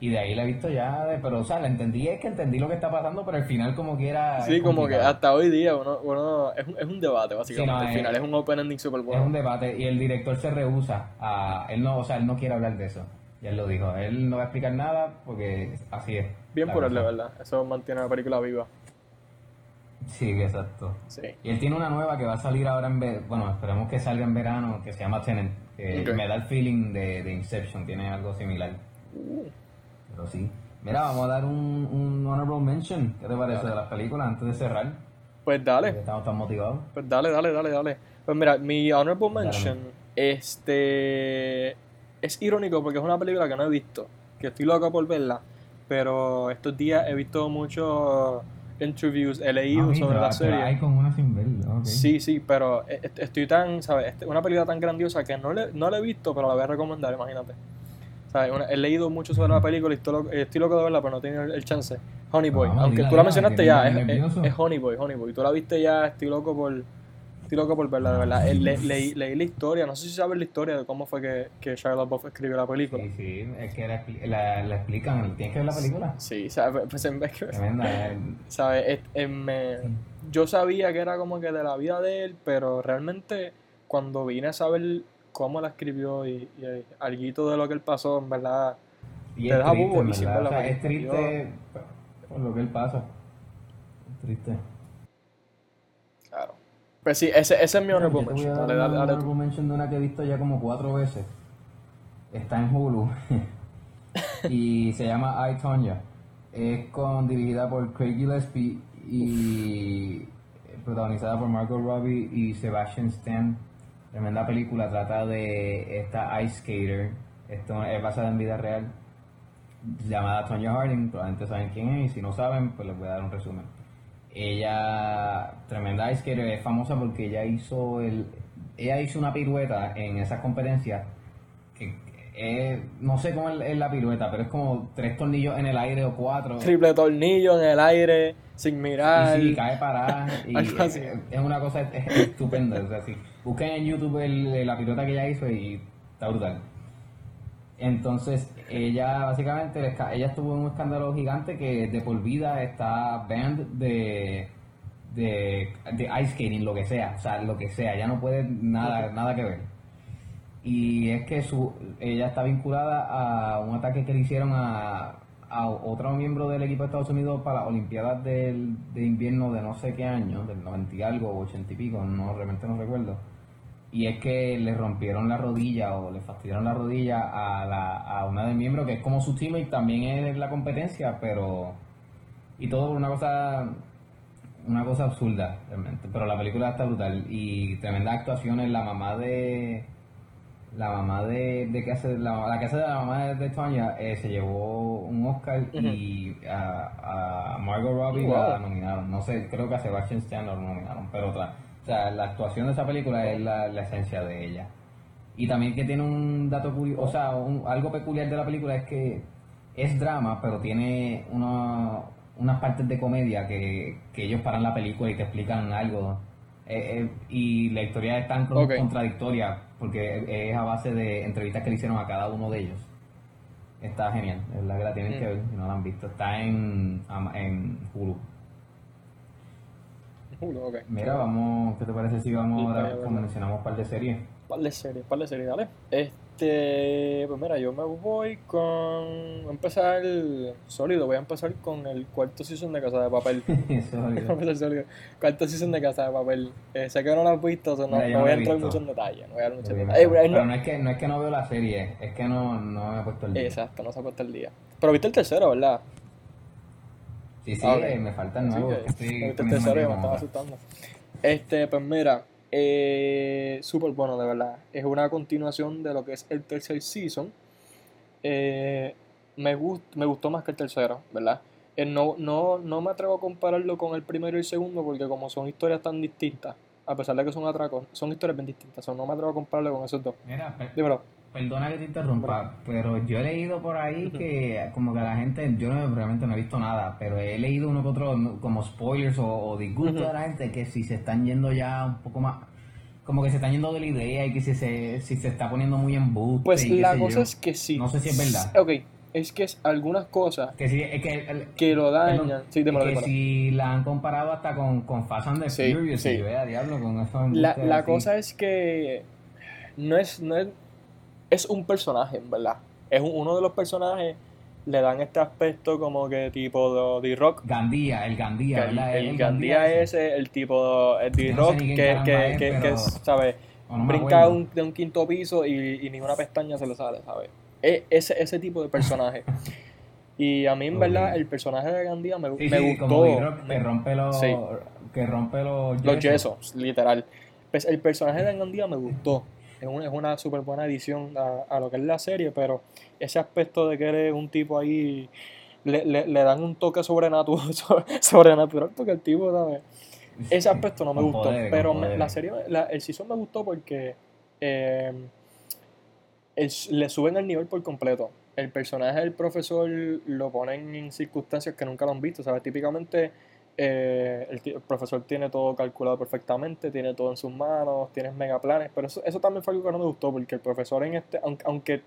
Y de ahí la he visto ya, de- pero o sea, la entendí, es que entendí lo que está pasando, pero al final como que era... Sí, es como que hasta hoy día uno, uno es, un, es un debate básicamente. Sí, no, Al es- final es un open ending super Es bueno. un debate y el director se rehúsa a... Él no, o sea, él no quiere hablar de eso. Ya él lo dijo. Él no va a explicar nada porque así es. Bien la por él, de cosa. verdad. Eso mantiene la película viva. Sí, exacto. Sí. Y él tiene una nueva que va a salir ahora en verano, bueno, esperemos que salga en verano, que se llama Tenant, que Ok. me da el feeling de, de Inception, tiene algo similar. Pero sí. Mira, vamos a dar un, un honorable mention, ¿qué te parece de las películas antes de cerrar? Pues dale. Porque estamos tan motivados. Pues dale, dale, dale, dale. Pues mira, mi honorable Dale. mention, este, es irónico porque es una película que no he visto, que estoy loco por verla, pero estos días he visto muchos interviews, he leído Ah, sobre la serie. Hay como una sin verla. Sí, sí, pero e- est- estoy tan, ¿sabes? Este- Una película tan grandiosa que no, le, no la he visto, pero la voy a recomendar, imagínate. ¿Sabes? Una- he leído mucho sobre la película y estoy loco, estoy loco de verla, pero no he tenido el, el chance. Honey Boy, Vamos, aunque tú la mencionaste ya, es, es- es Honey Boy, Honey Boy. Tú la viste ya, estoy loco por, estoy loco por verla, de verdad. Eh, le- leí, leí la historia, no sé si sabes la historia de cómo fue que, que Shia LaBeouf escribió la película. Sí, sí, es que la, la, la explican, tienes que ver la película. Sí, ¿sabes? Pues en vez que... Tremenda, eh. ¿Sabes? Yo sabía que era como que de la vida de él, pero realmente cuando vine a saber cómo la escribió y, y algo de lo que él pasó, en verdad, Y Te es deja triste, bobo en y sin verdad. ver la O sea, es triste por lo que él pasa. Es triste. Pues sí, ese, ese es mi honorable mention. Dale, dale, honorable mention de una que he visto ya como cuatro veces. Está en Hulu. y se llama I, Tonya. Es con, dirigida por Craig Gillespie y protagonizada por Margot Robbie y Sebastian Stan. Tremenda película. Trata de esta ice skater. Esto es basada en vida real. Llamada Tonya Harding. Probablemente saben quién es. Y si no saben, pues les voy a dar un resumen. Ella, tremenda ice skater, es famosa porque ella hizo el, ella hizo una pirueta en esas competencias que es, no sé cómo es, la pirueta, pero es como tres tornillos en el aire o cuatro. Triple tornillo en el aire, sin mirar. Y sí, cae parada. Y es, es una cosa es- es estupenda. O sea, sí. Busquen en YouTube el- la pirueta que ella hizo y está brutal. Entonces, ella básicamente, ella estuvo en un escándalo gigante que de por vida está banned de, de, de ice skating, lo que sea. O sea, lo que sea. Ya no puede nada, nada que ver. Y es que su, ella está vinculada a un ataque que le hicieron a, a otro miembro del equipo de Estados Unidos para las Olimpiadas del, de invierno de no sé qué año, del 90 y algo, o 80 y pico, no, realmente no recuerdo. Y es que le rompieron la rodilla o le fastidiaron la rodilla a, la, a una de miembros que es como su team y también es la competencia, pero y todo por una cosa una cosa absurda realmente, pero la película está brutal y tremenda actuaciones, la mamá de la mamá de, de que hace la, la que hace de la mamá de, de Tonya eh, se llevó un Oscar y a, a Margot Robbie la nominaron, no sé, creo que a Sebastian Stan lo nominaron, pero otra o sea, la actuación de esa película es la, la esencia de ella. Y también que tiene un dato curioso, o sea, un- algo peculiar de la película es que es drama, pero tiene una- unas partes de comedia que, que ellos paran la película y te explican algo. Eh, eh, y la historia es tan contradictoria porque es a base de entrevistas que le hicieron a cada uno de ellos. Está genial, es verdad que la tienen Mm. que ver si no la han visto. Está en, en Hulu. Mira, vamos, ¿qué te parece si vamos Sí, ahora, como mencionamos un par de series? Par de series, par de series, dale. Este, pues mira, yo me voy con. Voy a empezar sólido, voy a empezar con el cuarto season de Casa de Papel. Eso, Voy a empezar sólido. Cuarto season de Casa de Papel. Eh, sé que no lo has visto, o sea, no, Mira, voy a entrar mucho en detalle. No voy a dar mucho en Pero detalle. Pero, no, no- es que, no es que no veo la serie, es que no, no me he puesto el día. Exacto, no se ha puesto el día. Pero viste el tercero, ¿verdad? Sí, sí, Ah, eh, me falta el Así nuevo. que, que estoy al me ahora. asustando. Este, pues mira, eh, súper bueno, de verdad. Es una continuación de lo que es el tercer season. Eh, me, gust- me gustó más que el tercero, ¿verdad? Eh, no, no, no me atrevo a compararlo con el primero y el segundo porque como son historias tan distintas, a pesar de que son atracos, son historias bien distintas. o sea, no me atrevo a compararlo con esos dos. Mira, per- Dímelo. Perdona que te interrumpa, pero yo he leído por ahí que como que la gente, yo no, realmente no he visto nada, pero he leído uno que otro como spoilers o, o disgusto Ujú. de la gente que si se están yendo ya un poco más, como que se están yendo de la idea y que si se, si se está poniendo muy en buste Pues y la cosa yo. es que sí. No sé si es verdad. Ok, es que es algunas cosas Que sí, es que, el- que lo dañan. Perdón, sí, dímelo, que si la han comparado hasta con, con Fast and the Sí, Furious, sí. y "Vea, diablo, con eso La, la así". cosa es que no es, no es, es un personaje, en verdad. Es un- uno de los personajes, le dan este aspecto como que tipo de D-Rock. Gandía, el Gandía, El, ¿verdad? el Gandía ese, el tipo el Yo no sé que, que, es, que, que pero- es, ¿sabes? No Brinca un- de un quinto piso y, y ni una pestaña se le sale, ¿sabes? E- ese, ese tipo de personaje. Y a mí, en verdad, el personaje de Gandía me, Sí, me sí, gustó. como que rompe los, Sí. que rompe los, Los yesos, literal. Pues el personaje de Gandía me gustó. Es una, es una súper buena edición a, a lo que es la serie, pero ese aspecto de que eres un tipo ahí, le, le, le dan un toque sobrenatural, sobrenatural porque el tipo, ¿sabes? Ese aspecto no me gustó, pero me- la serie, la- el season me gustó porque eh, el- le suben el nivel por completo. El personaje del profesor lo ponen en circunstancias que nunca lo han visto, ¿sabes? Típicamente eh, el, profesor tiene todo calculado perfectamente, tiene todo en sus manos, tiene mega planes, pero eso, eso también fue algo que no me gustó porque el profesor en este, aunque, aunque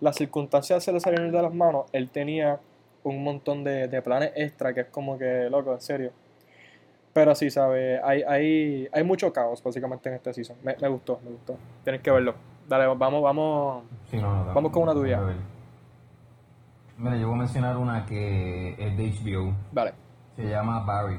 las circunstancias se le salieron de las manos, él tenía un montón de, de planes extra que es como que, loco, en serio. Pero sí, ¿sabes? Hay, hay, hay mucho caos básicamente en este season. Me, me gustó, me gustó. Tienes que verlo. Dale, vamos, vamos. Sí, no, no, Vamos con una tuya. Mira, yo voy a mencionar una que es de HBO. Dale. Se llama Barry.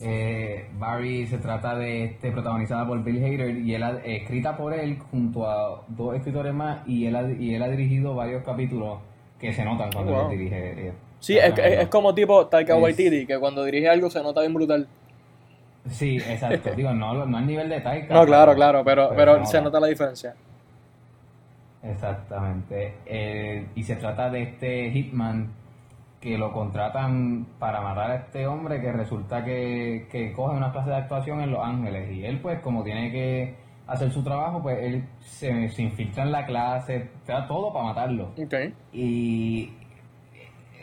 Eh, Barry se trata de este protagonizada por Bill Hader y él ha- escrita por él junto a dos escritores más y él ha, y él ha dirigido varios capítulos que se notan cuando Oh, wow. él dirige. eh, Sí, es, es, es como tipo Taika Waititi, que cuando dirige algo se nota bien brutal. Sí, exacto. Digo, no, no al nivel de Taika. No, claro, pero- claro, pero, pero se nota la diferencia. Exactamente. Eh, y se trata de este Hitman que lo contratan para matar a este hombre que resulta que, que coge una clase de actuación en Los Ángeles. Y él, pues, como tiene que hacer su trabajo, pues él se, se infiltra en la clase, te da todo para matarlo. Y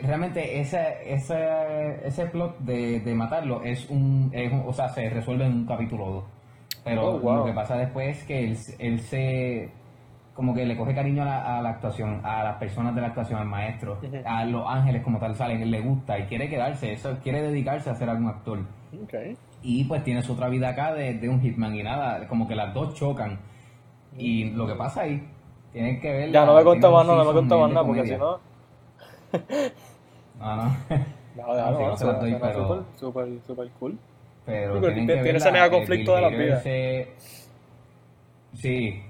realmente ese, ese, ese plot de, de matarlo es un, es un- O sea, se resuelve en un capítulo 2. Pero Oh, wow. lo que pasa después es que él, él se. Como que le coge cariño a la, a la actuación, a las personas de la actuación, al maestro, a los ángeles como tal, salen, le gusta y quiere quedarse, eso, quiere dedicarse a ser algún actor. Y pues tiene su otra vida acá de, de un hitman y nada, como que las dos chocan. Y lo que pasa ahí, tienen que ver. Ya no me más nada, no me más nada, porque si no. No, no. No, No, sí, no, no se las doy, pero- súper, súper, súper cool. Pero tiene- ese mega conflicto de las vidas. Sí.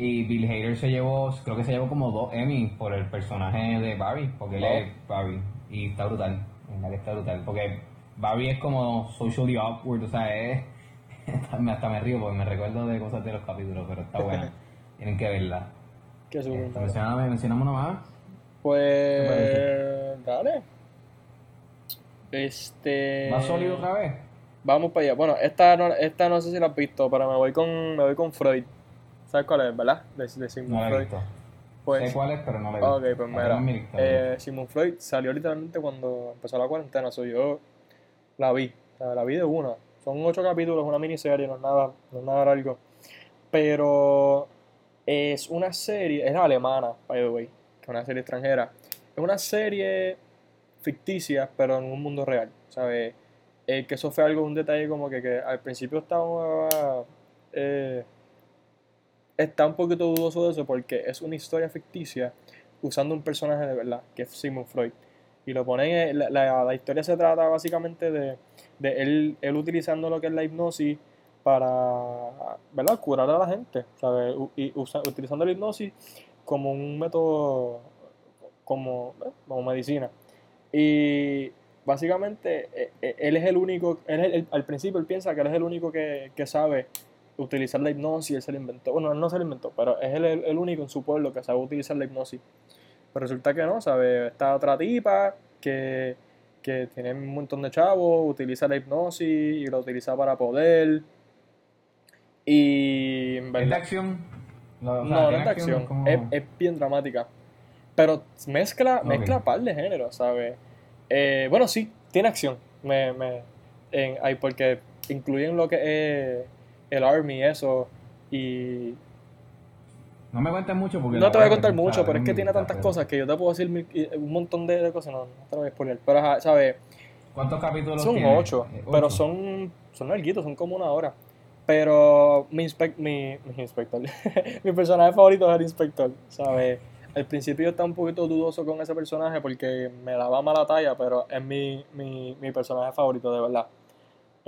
Y Bill Hader se llevó, creo que se llevó como dos Emmy por el personaje de Barry, porque él es Barry. Y está brutal, en verdad que está brutal. Porque Barry es como socially awkward, o sea, es... hasta me río porque me recuerdo de cosas de los capítulos, pero está buena. Tienen que verla. Bueno. mencioname, mencioname uno más. Pues. Dale. Este. ¿Más sólido otra vez? Vamos para allá. Bueno, esta no, esta no sé si la has visto, pero me voy con, me voy con Freud. ¿Sabes cuál es, verdad? De, de Sigmund No Freud. Pues, sé cuál es, pero no visto. ok, pues mira. eh, Sigmund Freud salió literalmente cuando empezó la cuarentena. So yo la vi. La vi de una. Son ocho capítulos, una miniserie, no es nada, no es nada largo. Pero es una serie, es alemana, by the way, que es una serie extranjera. Es una serie ficticia, pero en un mundo real, ¿sabes? Eh, que eso fue algo, un detalle como que, que al principio estaba... eh, está un poquito dudoso de eso porque es una historia ficticia usando un personaje de verdad, que es Sigmund Freud. Y lo ponen, en- la, la- historia se trata básicamente de, de él, él utilizando lo que es la hipnosis para, ¿verdad? Curar a la gente, Y usa- utilizando la hipnosis como un método, como, ¿eh? como medicina. Y básicamente eh, eh, él es el único, él al principio él piensa que él es el único que, que sabe utilizar la hipnosis, él se la inventó, bueno, él no se la inventó, pero es el, el- único en su pueblo que sabe utilizar la hipnosis. Pero resulta que no, ¿sabe? Está otra tipa que, que tiene un montón de chavos, utiliza la hipnosis y la utiliza para poder. Y en ¿Es de verdad, acción? Lo- o sea, no, no ¿tiene es de acción, como- es, es bien dramática. Pero mezcla, Ok. mezcla par de géneros, ¿sabes? Eh, bueno, sí, tiene acción. Me, me, en, ay, porque incluyen lo que es el Army y eso. Y No me cuentes mucho porque... no te voy a contar mucho, pero es que tiene tantas cosas que yo te puedo decir mil- y- un montón de, de cosas. No, no te lo voy a spoiler. Pero, ¿sabes? ¿Cuántos capítulos Son tiene? ocho, Eh, pero son, son larguitos, son como una hora. Pero mi, inspec- mi, mi inspector, mi personaje favorito es el inspector, ¿sabes? Al principio yo estaba un poquito dudoso con ese personaje porque me daba mala talla, pero es mi, mi, mi personaje favorito, de verdad.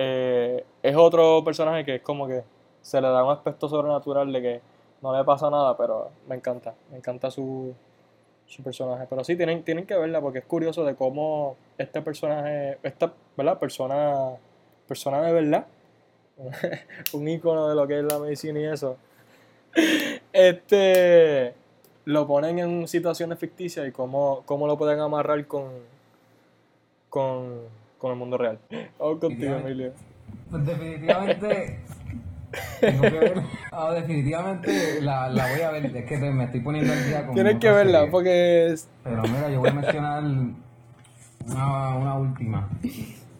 Eh, es otro personaje que es como que se le da un aspecto sobrenatural de que no le pasa nada, pero me encanta, me encanta su, su personaje. Pero sí, tienen, tienen que verla porque es curioso de cómo este personaje, esta ¿verdad? persona, persona de verdad, un ícono de lo que es la medicina y eso, este lo ponen en situaciones ficticias y cómo, cómo lo pueden amarrar con, con, con el mundo real. Vamos contigo, Emilio. Pues definitivamente... tengo que ver- Ah, definitivamente la, la voy a ver. Es que te- me estoy poniendo al día con Tienes que verla porque es... Pero mira, yo voy a mencionar una, una última.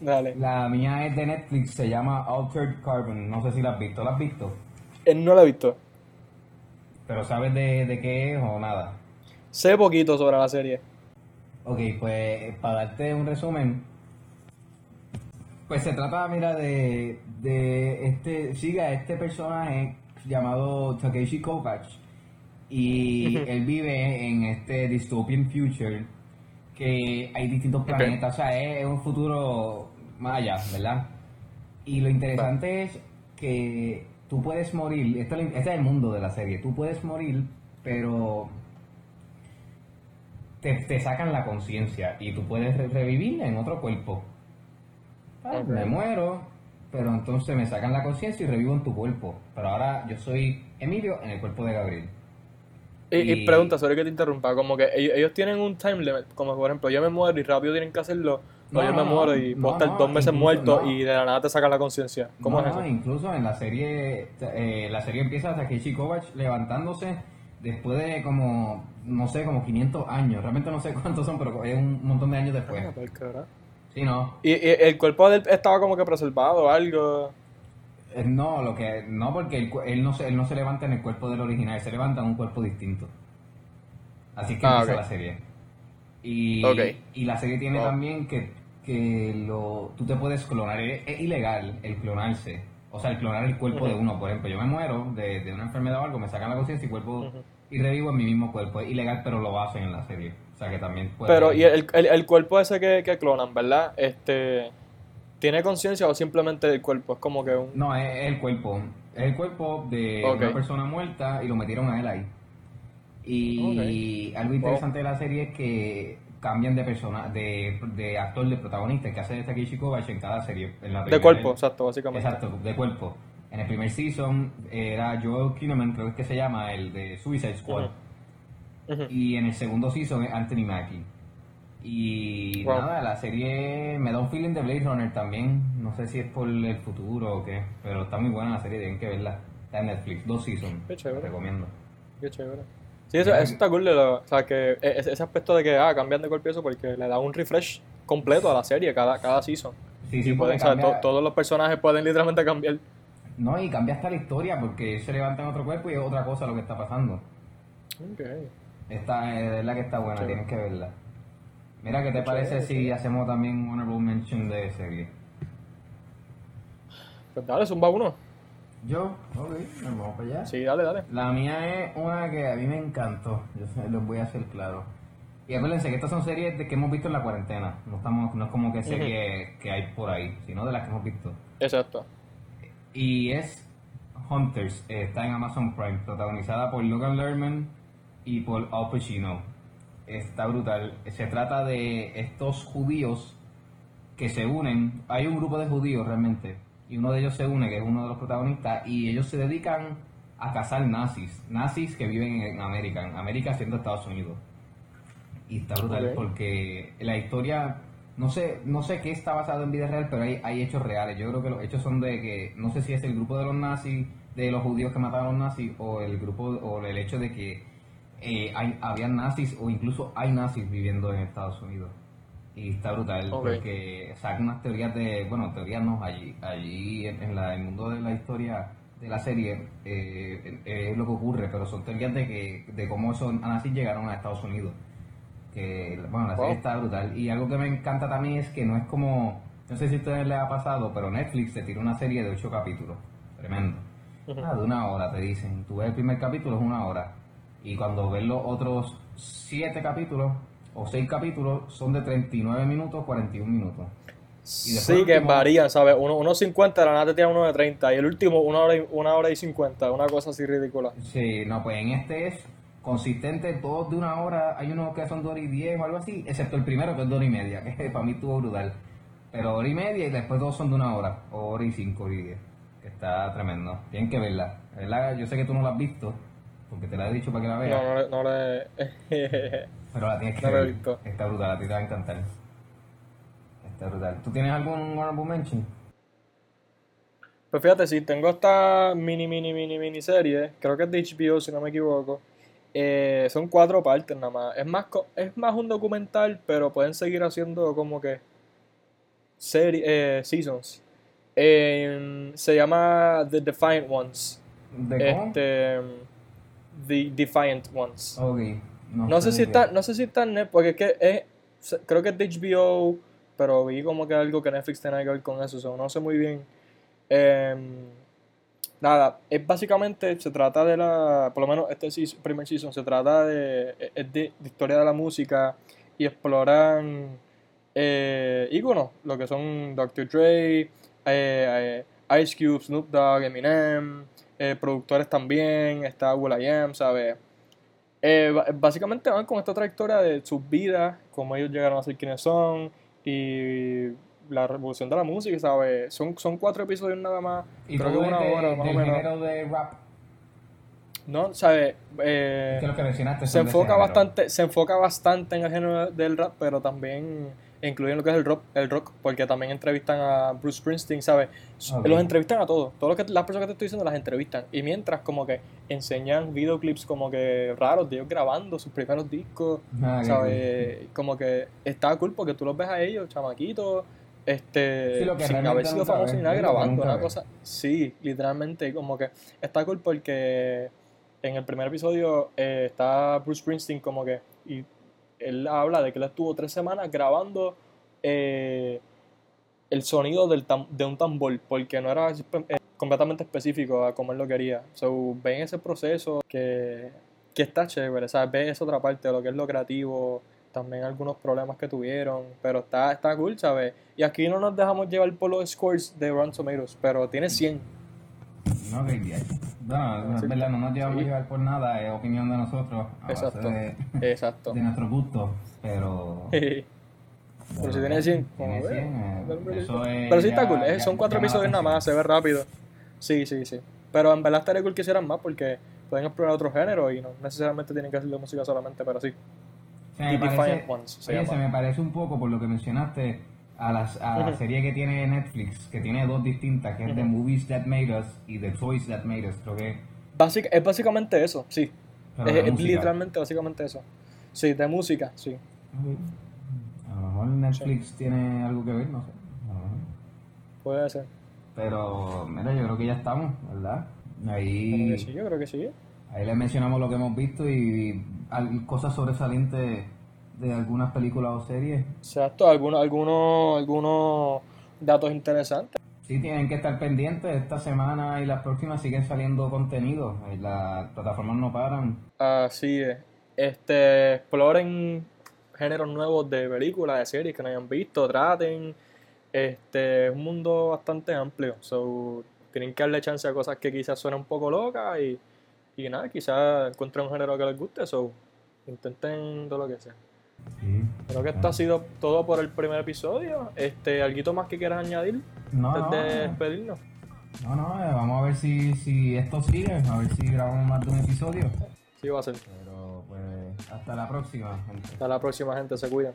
Dale. La mía es de Netflix, se llama Altered Carbon. No sé si la has visto. ¿La has visto? Él no la ha visto. Pero ¿sabes de, de qué es o nada? Sé poquito sobre la serie. Ok, pues para darte un resumen, pues se trata, mira, de, de este, sigue a este personaje llamado Takeshi Kovacs. Y él vive en este dystopian future que hay distintos planetas, o sea, es, un futuro más allá, ¿verdad? Y lo interesante es que tú puedes morir, esto, es lo- este es el mundo de la serie, tú puedes morir, pero te, te sacan la conciencia y tú puedes re- revivir en otro cuerpo. Ok. Me muero, pero entonces me sacan la conciencia y revivo en tu cuerpo. Pero ahora yo soy Emilio en el cuerpo de Gabriel. Y, y Y- pregunta, sorry que te interrumpa, como que ellos, ellos tienen un time limit, como por ejemplo yo me muero y rápido tienen que hacerlo, No, o yo no, me muero y no, puedo estar no, dos meses incluso muerto no. y de la nada te sacan la conciencia. ¿Cómo No, es eso? incluso en la serie, eh, la serie empieza Takeshi Kovacs levantándose después de como, no sé, como 500 años. Realmente no sé cuántos son, pero es un montón de años después. Ah, carajo. Sí, no. Y, y el cuerpo de él estaba como que preservado o algo. Eh, No, lo que no porque él, él no se él no se levanta en el cuerpo del original, se levanta en un cuerpo distinto. Así que Ah, empieza ok. la serie. Y, la serie tiene Oh. también que, que lo, tú te puedes clonar, es, es ilegal el clonarse. O sea, el clonar el cuerpo de uno. Por ejemplo, yo me muero de, de una enfermedad o algo, me sacan la conciencia y cuerpo. Y revivo en mi mismo cuerpo. Es ilegal, pero lo hacen en la serie. O sea que también puede. Pero, y el, el, el cuerpo ese que, que clonan, ¿verdad? Este, ¿Tiene conciencia o simplemente el cuerpo? Es como que un... No, es, es el cuerpo. Es el cuerpo de una persona muerta y lo metieron a él ahí. Y algo interesante de la serie es que cambian de persona, de, de actor, de protagonista, que hace de Takeshi Kovacs en cada serie. En la De cuerpo, exacto, básicamente. Exacto, de cuerpo. En el primer season era Joel Kinnaman, creo que se llama, el de Suicide Squad. Y en el segundo season es Anthony Mackie. Y Wow. nada, la serie me da un feeling de Blade Runner también. No sé si es por el futuro o qué, pero está muy buena la serie, tienen que verla. Está en Netflix, dos seasons. Qué chévere. recomiendo. Qué chévere. Sí, eso, eso está cool. de lo- o sea, que e- ese, aspecto de que ah, cambian de y eso porque le da un refresh completo a la serie cada, cada season. Sí, sí, pueden, o sea, to- todos los personajes pueden literalmente cambiar. No, y cambia hasta la historia porque ellos se levantan otro cuerpo y es otra cosa lo que está pasando. Ok. Esta es de verdad que está buena, tienes que verla. Mira, ¿qué te parece si hacemos también honorable mention de serie? Pues dale, zumba uno. Yo, ok, nos vamos para allá. Sí, dale, dale. La mía es una que a mí me encantó, yo se- les voy a hacer claro. Y acuérdense que estas son series de que hemos visto en la cuarentena, no estamos no es como que series que hay por ahí, sino de las que hemos visto. Exacto. Y es Hunters, eh, está en Amazon Prime, protagonizada por Logan Lerman y por Al Pacino. Está brutal. Se trata de estos judíos que se unen. Hay un grupo de judíos realmente. Y uno de ellos se une, que es uno de los protagonistas, y ellos se dedican a cazar nazis. Nazis que viven en América, en América siendo Estados Unidos. Y está brutal porque la historia, no sé, no sé qué está basado en vida real, pero hay, hay hechos reales. Yo creo que los hechos son de que, no sé si es el grupo de los nazis, de los judíos que mataron a los nazis, o el grupo, o el hecho de que eh, hay, había nazis, o incluso hay nazis viviendo en Estados Unidos. Y está brutal porque saca unas teorías de, bueno, teorías no, allí, allí en, en la, el mundo de la historia de la serie eh, eh, es lo que ocurre, pero son teorías de que de cómo esos nazis llegaron a Estados Unidos. Que, bueno, la serie Wow. está brutal. Y algo que me encanta también es que no es como, no sé si a ustedes les ha pasado, pero Netflix te tira una serie de ocho capítulos. Tremendo. Ah, de una hora, te dicen. Tú ves el primer capítulo, es una hora. Y cuando ves los otros siete capítulos o seis capítulos, son de 39 minutos, 41 minutos. Y Sí, que varían, ¿sabes? Uno, unos 50, la nada te tiran uno de 30. Y el último, una hora y, una hora y 50. Una cosa así ridícula. Sí, no, pues en este es consistente, todos de una hora. Hay unos que son de hora y diez o algo así, excepto el primero que es de hora y media, que para mí estuvo brutal. Pero hora y media y después dos son de una hora, o hora y cinco, hora y diez. Que está tremendo. Tienen que verla. ¿Verdad? Yo sé que tú no la has visto, porque te la he dicho para que la veas. No, no, le- no le. Pero la tienes que No la he ver. visto. Está brutal, a ti te va a encantar. Está brutal. ¿Tú tienes algún honorable mention? Pues fíjate, si tengo esta mini, mini, mini, mini serie, creo que es de HBO, si no me equivoco. Eh, son cuatro partes nada más. Es más, es más un documental, pero pueden seguir haciendo como que serie, eh, seasons. Eh, se llama The Defiant Ones. ¿De? Este, The Defiant Ones. Ok. No, No sé si está, no sé si está en Netflix, porque es que es, creo que es de HBO, pero vi como que algo que Netflix tenía que ver con eso, so, no sé muy bien. Nada, es básicamente, se trata de la, por lo menos este seas- primer season, se trata de, es de, historia de la música y exploran eh, íconos, lo que son Dr. Dre, eh, eh, Ice Cube, Snoop Dogg, Eminem, eh, productores también, está Will.i.am, ¿sabes? Eh, básicamente van con esta trayectoria de sus vidas, cómo ellos llegaron a ser quienes son y la revolución de la música, ¿sabes? Son, son cuatro episodios nada más, ¿Y creo que una de- hora más o menos. género de rap? ¿No? ¿Sabes? Eh, Que lo que mencionaste se enfoca bastante, se enfoca bastante en el género del rap, pero también incluyen lo que es el rock, el rock, porque también entrevistan a Bruce Springsteen, ¿sabes? Los entrevistan a todos, todas las personas que te estoy diciendo las entrevistan, y mientras como que enseñan videoclips como que raros de ellos grabando sus primeros discos, Ah, ¿sabes? Como que está cool porque tú los ves a ellos, chamaquitos, este, Sí, lo que sin haber sido ves, ni nada grabando, una cosa, sí, literalmente, como que está cool porque en el primer episodio eh, está Bruce Springsteen como que, y él habla de que él estuvo tres semanas grabando eh, el sonido del tam- de un tambor, porque no era eh, completamente específico a como él lo quería. So, ven ese proceso que, que está chévere, ¿sabes? Ves esa otra parte de lo que es lo creativo, también algunos problemas que tuvieron, pero está, está cool, ¿sabes? Y aquí no nos dejamos llevar por los scores de Rotten Tomatoes, pero tiene 100. No, que bien. Bueno, es verdad, no nos llevamos a llevar por nada, es opinión de nosotros, a base Exacto. de, Exacto. de nuestros gustos, pero... Pero si tiene 100, como Tiene ve, 100, eh, eso es Pero sí está ya- cool, eh, ya son cuatro episodios nada más, se ve rápido. Sí, sí, sí. Pero en verdad estaría cool que hicieran más porque pueden explorar otros géneros y no necesariamente tienen que hacer de música solamente, pero sí. Se me parece, se oye, llama. se me parece un poco, por lo que mencionaste, a, las, a la serie que tiene Netflix, que tiene dos distintas, que es The Movies That Made Us y The Toys That Made Us, creo que... Básica- es básicamente eso, sí. Es, literalmente básicamente eso. Sí, de música, sí. A lo mejor Netflix tiene algo que ver, no sé. Puede ser. Pero, mira, yo creo que ya estamos, ¿verdad? Creo Ahí, que sí, yo creo que sí. ahí les mencionamos lo que hemos visto y cosas sobresalientes de algunas películas o series. Exacto, algunos, algunos, algunos datos interesantes. Sí, tienen que estar pendientes. Esta semana y las próximas siguen saliendo contenido. Eh, Las plataformas no paran. Así es. Este, exploren géneros nuevos de películas, de series que no hayan visto, traten. Este, es un mundo bastante amplio. So, tienen que darle chance a cosas que quizás suenen un poco locas y, y nada, quizás encuentren un género que les guste. So, intenten todo lo que sea. Sí. Creo que esto ha sido todo por el primer episodio. Este, ¿Algo más que quieras añadir No, antes no, de despedirnos? no, no, eh, vamos a ver si, si esto sigue, a ver si grabamos más de un episodio. Sí, va a ser. Pero pues hasta la próxima, gente. Hasta la próxima, gente. Se cuidan.